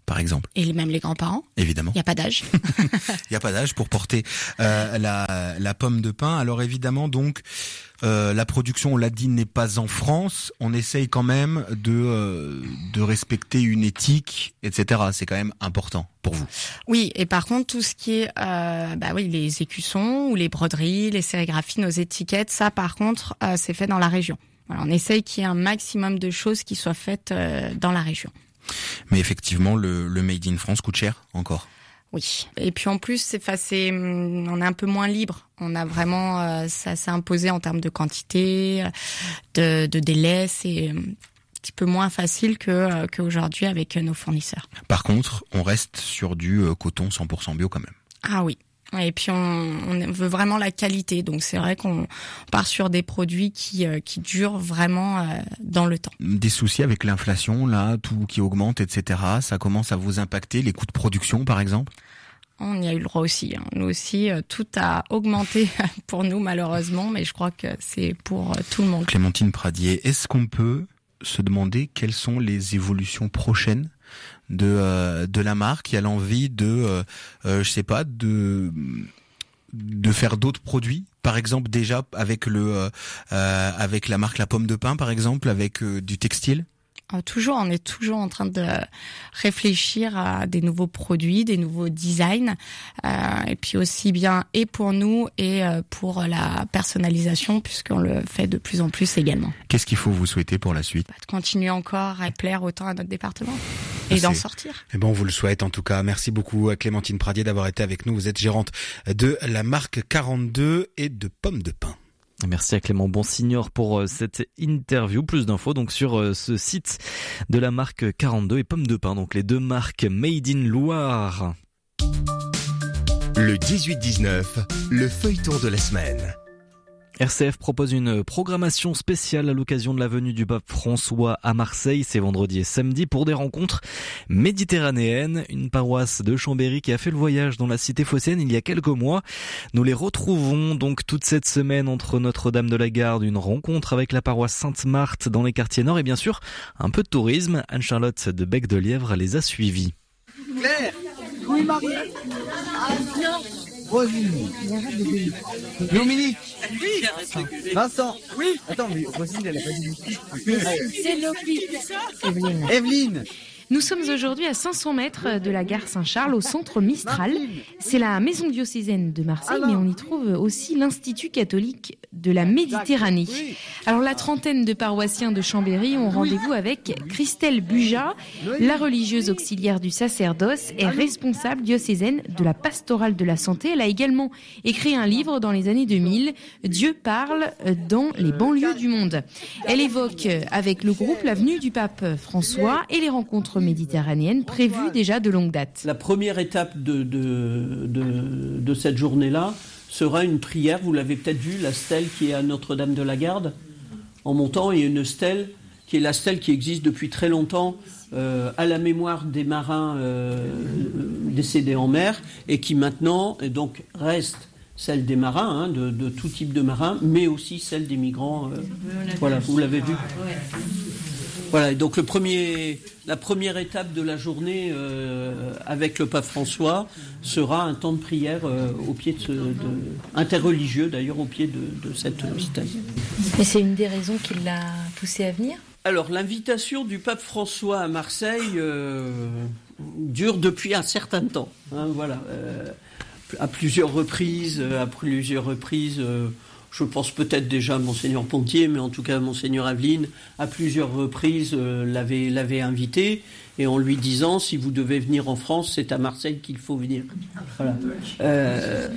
par exemple et même les grands-parents évidemment il y a pas d'âge [laughs] il y a pas d'âge pour porter la la pomme de pain alors évidemment donc euh, la production, on l'a dit, n'est pas en France. On essaye quand même de euh, de respecter une éthique, etc. C'est quand même important pour vous. Oui, et par contre, tout ce qui est, euh, bah oui, les écussons ou les broderies, les sérigraphies, nos étiquettes, ça, par contre, euh, c'est fait dans la région. Voilà, on essaye qu'il y ait un maximum de choses qui soient faites euh, dans la région. Mais effectivement, le, le made in France coûte cher encore. Oui. Et puis en plus, c'est, c'est, on est un peu moins libre. On a vraiment, euh, ça s'est imposé en termes de quantité, de, de délai. C'est, petit peu moins facile que qu'aujourd'hui avec nos fournisseurs. Par contre, on reste sur du coton 100% bio quand même. Ah oui, et puis on, on, veut vraiment la qualité, donc c'est vrai qu'on part sur des produits qui, euh, qui durent vraiment euh, dans le temps. Des soucis avec l'inflation, là, tout qui augmente, etc. Ça commence à vous impacter, les coûts de production par exemple? On y a eu le droit aussi. Hein. Nous aussi, euh, tout a augmenté [laughs] pour nous malheureusement, mais je crois que c'est pour tout le monde. Clémentine Pradier, est-ce qu'on peut se demander quelles sont les évolutions prochaines de euh, de la marque. Il a l'envie de, euh, euh, je sais pas, de de faire d'autres produits. Par exemple déjà avec le avec la marque la pomme de pain par exemple avec du textile ah, toujours, on est toujours en train de réfléchir à des nouveaux produits, des nouveaux designs, euh, et puis aussi bien et pour nous et euh, pour la personnalisation, puisqu'on le fait de plus en plus également. Qu'est-ce qu'il faut vous souhaiter pour la suite? Bah, De continuer encore à plaire autant à notre département et d'en sortir. Eh ben, on vous le souhaite en tout cas. Merci beaucoup à Clémentine Pradier d'avoir été avec nous. Vous êtes gérante de la marque 42 et de pommes de pain. Merci à Clément Bonsignor pour euh, cette interview. Plus d'infos donc sur euh, ce site de la marque 42 et Pommes de Pain, donc les deux marques Made in Loire. Le 18-19, le feuilleton de la semaine. RCF propose une programmation spéciale à l'occasion de la venue du pape François à Marseille. C'est vendredi et samedi pour des rencontres méditerranéennes. Une paroisse de Chambéry qui a fait le voyage dans la cité phocéenne il y a quelques mois. Nous les retrouvons donc toute cette semaine entre Notre-Dame de la Garde, une rencontre avec la paroisse Sainte-Marthe dans les quartiers nord et bien sûr un peu de tourisme. Anne-Charlotte de Bec de Lièvre les a suivis. Oui, Rosine. Dominique. Vincent. Oui. Attends, mais Rosine, elle a pas dit. C'est Lopi. Evelyne. Evelyne. Nous sommes aujourd'hui à 500 mètres de la gare Saint-Charles, au centre Mistral. C'est la maison diocésaine de Marseille, mais on y trouve aussi l'Institut catholique de la Méditerranée. Alors la trentaine de paroissiens de Chambéry ont rendez-vous avec Christelle Buja, la religieuse auxiliaire du sacerdoce et responsable diocésaine de la pastorale de la santé. Elle a également écrit un livre dans les années 2000, Dieu parle dans les banlieues du monde. Elle évoque avec le groupe la venue du pape François et les rencontres méditerranéenne prévue déjà de longue date. La première étape de, de, de, cette journée-là sera une prière. Vous l'avez peut-être vu, la stèle qui est à Notre-Dame de la Garde. En montant, il y a une stèle qui est la stèle qui existe depuis très longtemps euh, à la mémoire des marins euh, décédés en mer et qui maintenant donc reste celle des marins, hein, de, tout type de marins, mais aussi celle des migrants. Euh, voilà, vous l'avez vu. Voilà, donc le premier, la première étape de la journée euh, avec le pape François sera un temps de prière euh, au pied de, ce, de interreligieux d'ailleurs au pied de, de cette stèle. Et c'est une des raisons qui l'a poussé à venir? Alors l'invitation du pape François à Marseille euh, dure depuis un certain temps. Hein, voilà, à plusieurs reprises, à plusieurs reprises je pense peut-être déjà Monseigneur Pontier, mais en tout cas Monseigneur Aveline, à plusieurs reprises euh, l'avait, invité, et en lui disant si vous devez venir en France, c'est à Marseille qu'il faut venir. Euh,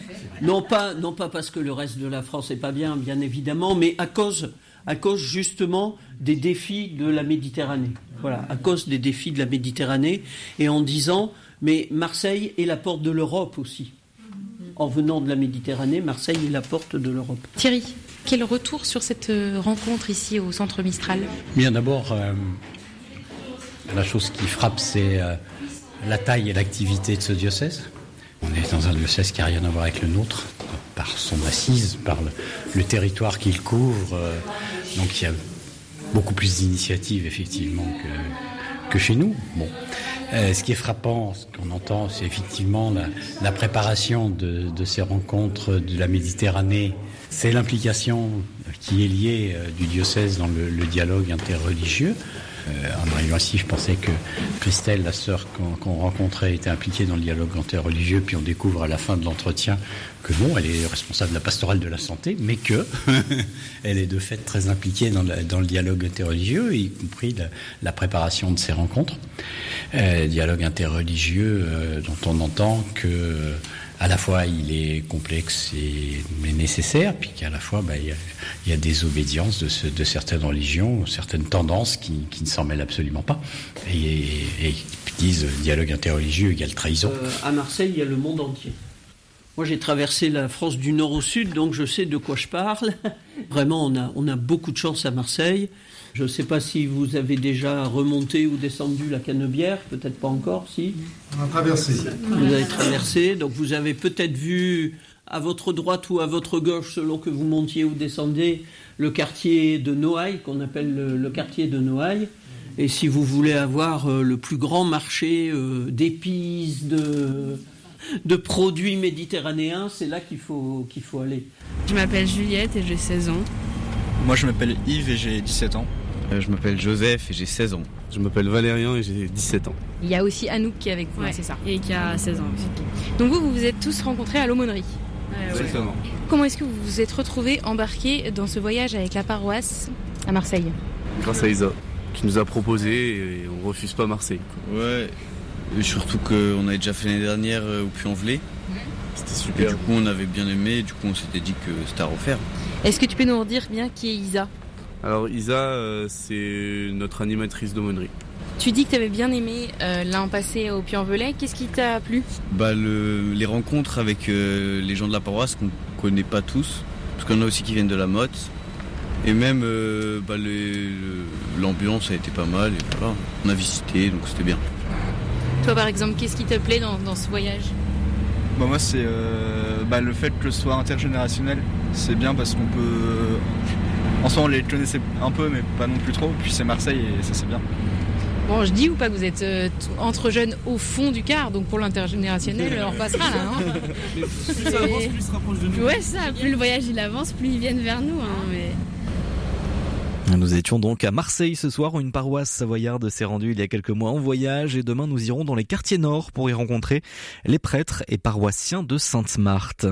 non, pas, non pas parce que le reste de la France n'est pas bien, bien évidemment, mais à cause, à cause justement des défis de la Méditerranée. Voilà, à cause des défis de la Méditerranée, et en disant mais Marseille est la porte de l'Europe aussi en venant de la Méditerranée, Marseille est la porte de l'Europe. Thierry, quel retour sur cette euh, rencontre ici au centre Mistral? Bien d'abord, euh, la chose qui frappe, c'est euh, la taille et l'activité de ce diocèse. On est dans un diocèse qui n'a rien à voir avec le nôtre, par son assise, par le, territoire qu'il couvre. donc il y a beaucoup plus d'initiatives, effectivement, que, que chez nous. Bon. Euh, ce qui est frappant, ce qu'on entend, c'est effectivement la, préparation de, ces rencontres de la Méditerranée. C'est l'implication qui est liée euh, du diocèse dans le dialogue interreligieux. En arrivant ici, je pensais que Christelle, la sœur qu'on rencontrait, était impliquée dans le dialogue interreligieux, puis on découvre à la fin de l'entretien que non, elle est responsable de la pastorale de la santé, mais que [laughs] elle est de fait très impliquée dans, le dialogue interreligieux, y compris la, préparation de ces rencontres. Euh, dialogue interreligieux euh, dont on entend que à la fois il est complexe et mais nécessaire, puis qu'à la fois bah, il, y a, des obédiences de, certaines religions, certaines tendances qui, qui ne s'en mêlent absolument pas, et, et, disent dialogue interreligieux égale trahison. Euh, à Marseille, il y a le monde entier. Moi, j'ai traversé la France du nord au sud, donc je sais de quoi je parle. [laughs] Vraiment, on a beaucoup de chance à Marseille. Je ne sais pas si vous avez déjà remonté ou descendu la Canebière, peut-être pas encore, si On a traversé. Vous avez traversé, donc vous avez peut-être vu à votre droite ou à votre gauche, selon que vous montiez ou descendiez, le quartier de Noailles, qu'on appelle le, quartier de Noailles. Et si vous voulez avoir euh, le plus grand marché euh, d'épices, de, de produits méditerranéens, c'est là qu'il faut, qu'il faut aller. Je m'appelle Juliette et j'ai 16 ans. Moi je m'appelle Yves et j'ai 17 ans. Euh, je m'appelle Joseph et j'ai 16 ans. Je m'appelle Valérian et j'ai 17 ans. Il y a aussi Anouk qui est avec vous, c'est ça. Et qui a 16 ans aussi. Donc vous, vous vous êtes tous rencontrés à l'aumônerie Exactement. Comment est-ce que vous vous êtes retrouvés embarqués dans ce voyage avec la paroisse à Marseille Grâce à Isa, qui nous a proposé et on refuse pas Marseille. Ouais, et surtout qu'on avait déjà fait l'année dernière euh, au Puy-en-Velay. C'était super. du coup, on avait bien aimé, du coup, on s'était dit que c'était à refaire. Est-ce que tu peux nous redire bien qui est Isa? Alors, Isa, euh, c'est notre animatrice d'aumônerie. Tu dis que tu avais bien aimé euh, l'an passé au Puy-en-Velay. Qu'est-ce qui t'a plu? Bah, le, Les rencontres avec les gens de la paroisse qu'on connaît pas tous. Parce qu'on a aussi qui viennent de la motte. Et même bah, l'ambiance a été pas mal. Et voilà. On a visité, donc c'était bien. Toi, par exemple, qu'est-ce qui te plaît dans, ce voyage? Bah, Moi, c'est euh, bah, le fait que ce soit intergénérationnel. C'est bien parce qu'on peut. En soi, on les connaissait un peu, mais pas non plus trop. Puis c'est Marseille et ça, c'est bien. Bon, je dis ou pas que vous êtes euh, entre jeunes au fond du quart, donc pour l'intergénérationnel, on repassera là. Hein. [laughs] plus ça avance, plus se rapproche de nous. Ouais, ça. Plus le voyage il avance, plus ils viennent vers nous. Hein, mais... Nous étions donc à Marseille ce soir où une paroisse savoyarde s'est rendue il y a quelques mois en voyage et demain nous irons dans les quartiers nord pour y rencontrer les prêtres et paroissiens de Sainte-Marthe.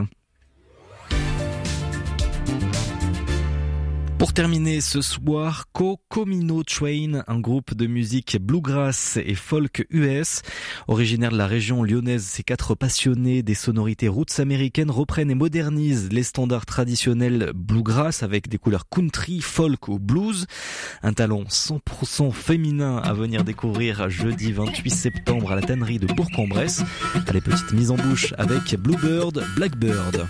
Pour terminer ce soir, Co Comino Train, un groupe de musique bluegrass et folk US. Originaire de la région lyonnaise, ces quatre passionnés des sonorités roots américaines reprennent et modernisent les standards traditionnels bluegrass avec des couleurs country, folk ou blues. Un talent 100% féminin à venir découvrir jeudi 28 septembre à la tannerie de Bourg-en-Bresse. Les petites mises en bouche avec Bluebird, Blackbird.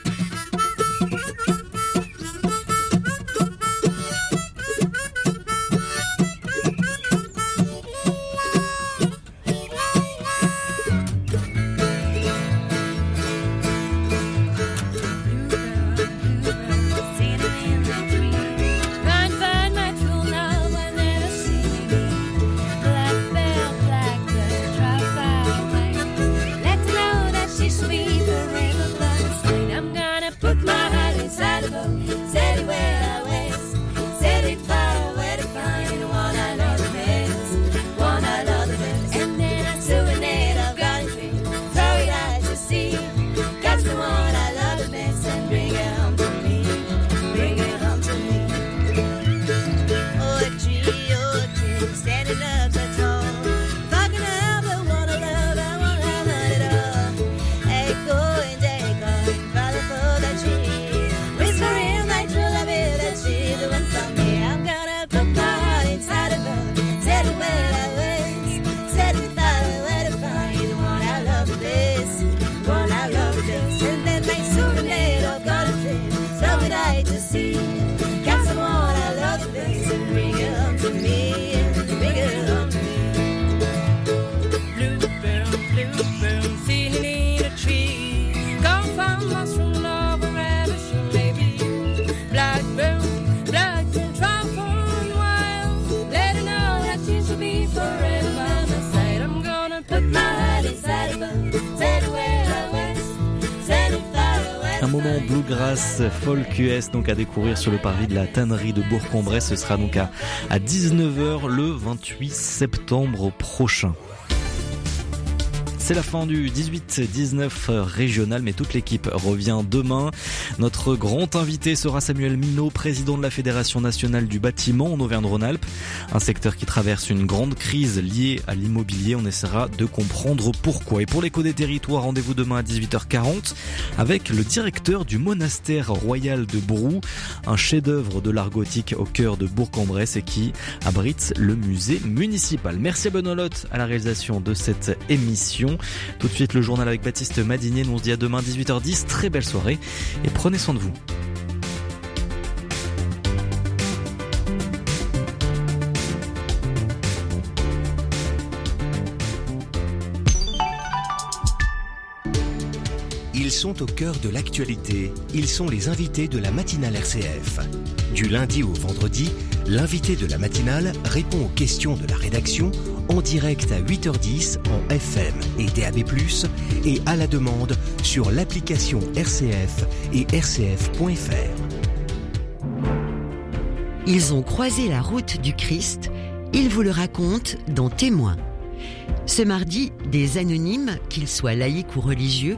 Bluegrass Folk US donc à découvrir sur le parvis de la tannerie de Bourg-en-Bresse. Ce sera donc à, à 19h le 28 septembre prochain. C'est la fin du 18-19 régional, mais toute l'équipe revient demain. Notre grand invité sera Samuel Minot, président de la Fédération nationale du bâtiment en Auvergne-Rhône-Alpes. Un secteur qui traverse une grande crise liée à l'immobilier. On essaiera de comprendre pourquoi. Et pour l'écho des territoires, rendez-vous demain à 18h40 avec le directeur du monastère royal de Brou, un chef-d'œuvre de l'art gothique au cœur de Bourg-en-Bresse et qui abrite le musée municipal. Merci à Benolotte à la réalisation de cette émission. Tout de suite le journal avec Baptiste Madinier. Nous on se dit à demain 18h10. Très belle soirée et prenez soin de vous. Ils sont au cœur de l'actualité. Ils sont les invités de la matinale RCF. Du lundi au vendredi, l'invité de la matinale répond aux questions de la rédaction en direct à 8h10 en FM et DAB+, et à la demande sur l'application RCF et rcf.fr. Ils ont croisé la route du Christ, ils vous le racontent dans Témoins. Ce mardi, des anonymes, qu'ils soient laïcs ou religieux,